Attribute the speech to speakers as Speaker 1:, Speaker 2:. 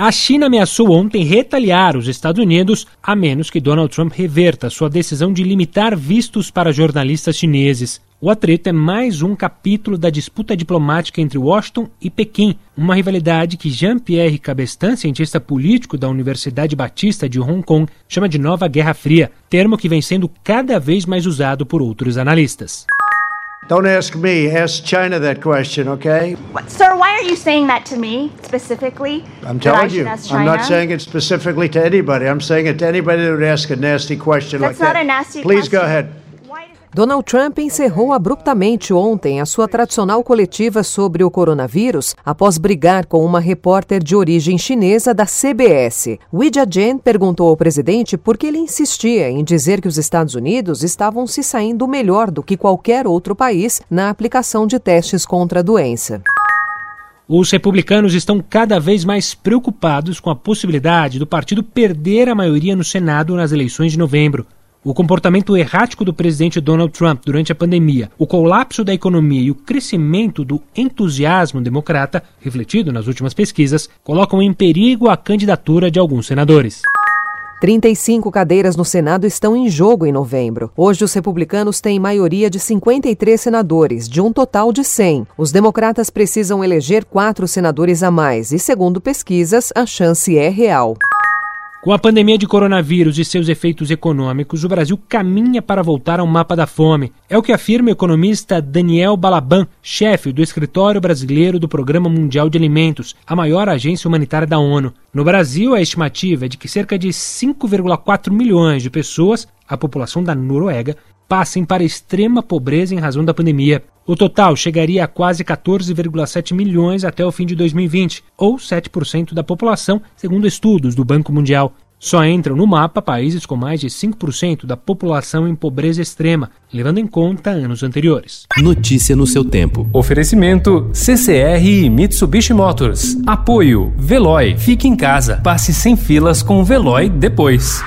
Speaker 1: A China ameaçou ontem retaliar os Estados Unidos, a menos que Donald Trump reverta sua decisão de limitar vistos para jornalistas chineses. O atrito é mais um capítulo da disputa diplomática entre Washington e Pequim, uma rivalidade que Jean-Pierre Cabestan, cientista político da Universidade Batista de Hong Kong, chama de Nova Guerra Fria, termo que vem sendo cada vez mais usado por outros analistas.
Speaker 2: Don't ask me, ask China that question, okay?
Speaker 3: What, sir, why are you saying that to me specifically?
Speaker 2: I'm telling you. I'm not saying it specifically to anybody. I'm saying it to anybody that would ask a nasty question
Speaker 3: That's
Speaker 2: like that.
Speaker 3: That's not a nasty question.
Speaker 2: Please
Speaker 3: question.
Speaker 2: go ahead.
Speaker 4: Donald Trump encerrou abruptamente ontem a sua tradicional coletiva sobre o coronavírus após brigar com uma repórter de origem chinesa da CBS. Wei Jian perguntou ao presidente por que ele insistia em dizer que os Estados Unidos estavam se saindo melhor do que qualquer outro país na aplicação de testes contra a doença.
Speaker 1: Os republicanos estão cada vez mais preocupados com a possibilidade do partido perder a maioria no Senado nas eleições de novembro. O comportamento errático do presidente Donald Trump durante a pandemia, o colapso da economia e o crescimento do entusiasmo democrata, refletido nas últimas pesquisas, colocam em perigo a candidatura de alguns senadores.
Speaker 4: 35 cadeiras no Senado estão em jogo em novembro. Hoje, os republicanos têm maioria de 53 senadores, de um total de 100. Os democratas precisam eleger quatro senadores a mais e, segundo pesquisas, a chance é real.
Speaker 1: Com a pandemia de coronavírus e seus efeitos econômicos, o Brasil caminha para voltar ao mapa da fome. É o que afirma o economista Daniel Balaban, chefe do Escritório Brasileiro do Programa Mundial de Alimentos, a maior agência humanitária da ONU. No Brasil, a estimativa é de que cerca de 5,4 milhões de pessoas, a população da Noruega, passem para extrema pobreza em razão da pandemia. O total chegaria a quase 14,7 milhões até o fim de 2020, ou 7% da população, segundo estudos do Banco Mundial. Só entram no mapa países com mais de 5% da população em pobreza extrema, levando em conta anos anteriores.
Speaker 5: Notícia no seu tempo.
Speaker 6: Oferecimento CCR e Mitsubishi Motors. Apoio Veloy. Fique em casa. Passe sem filas com o Veloy depois.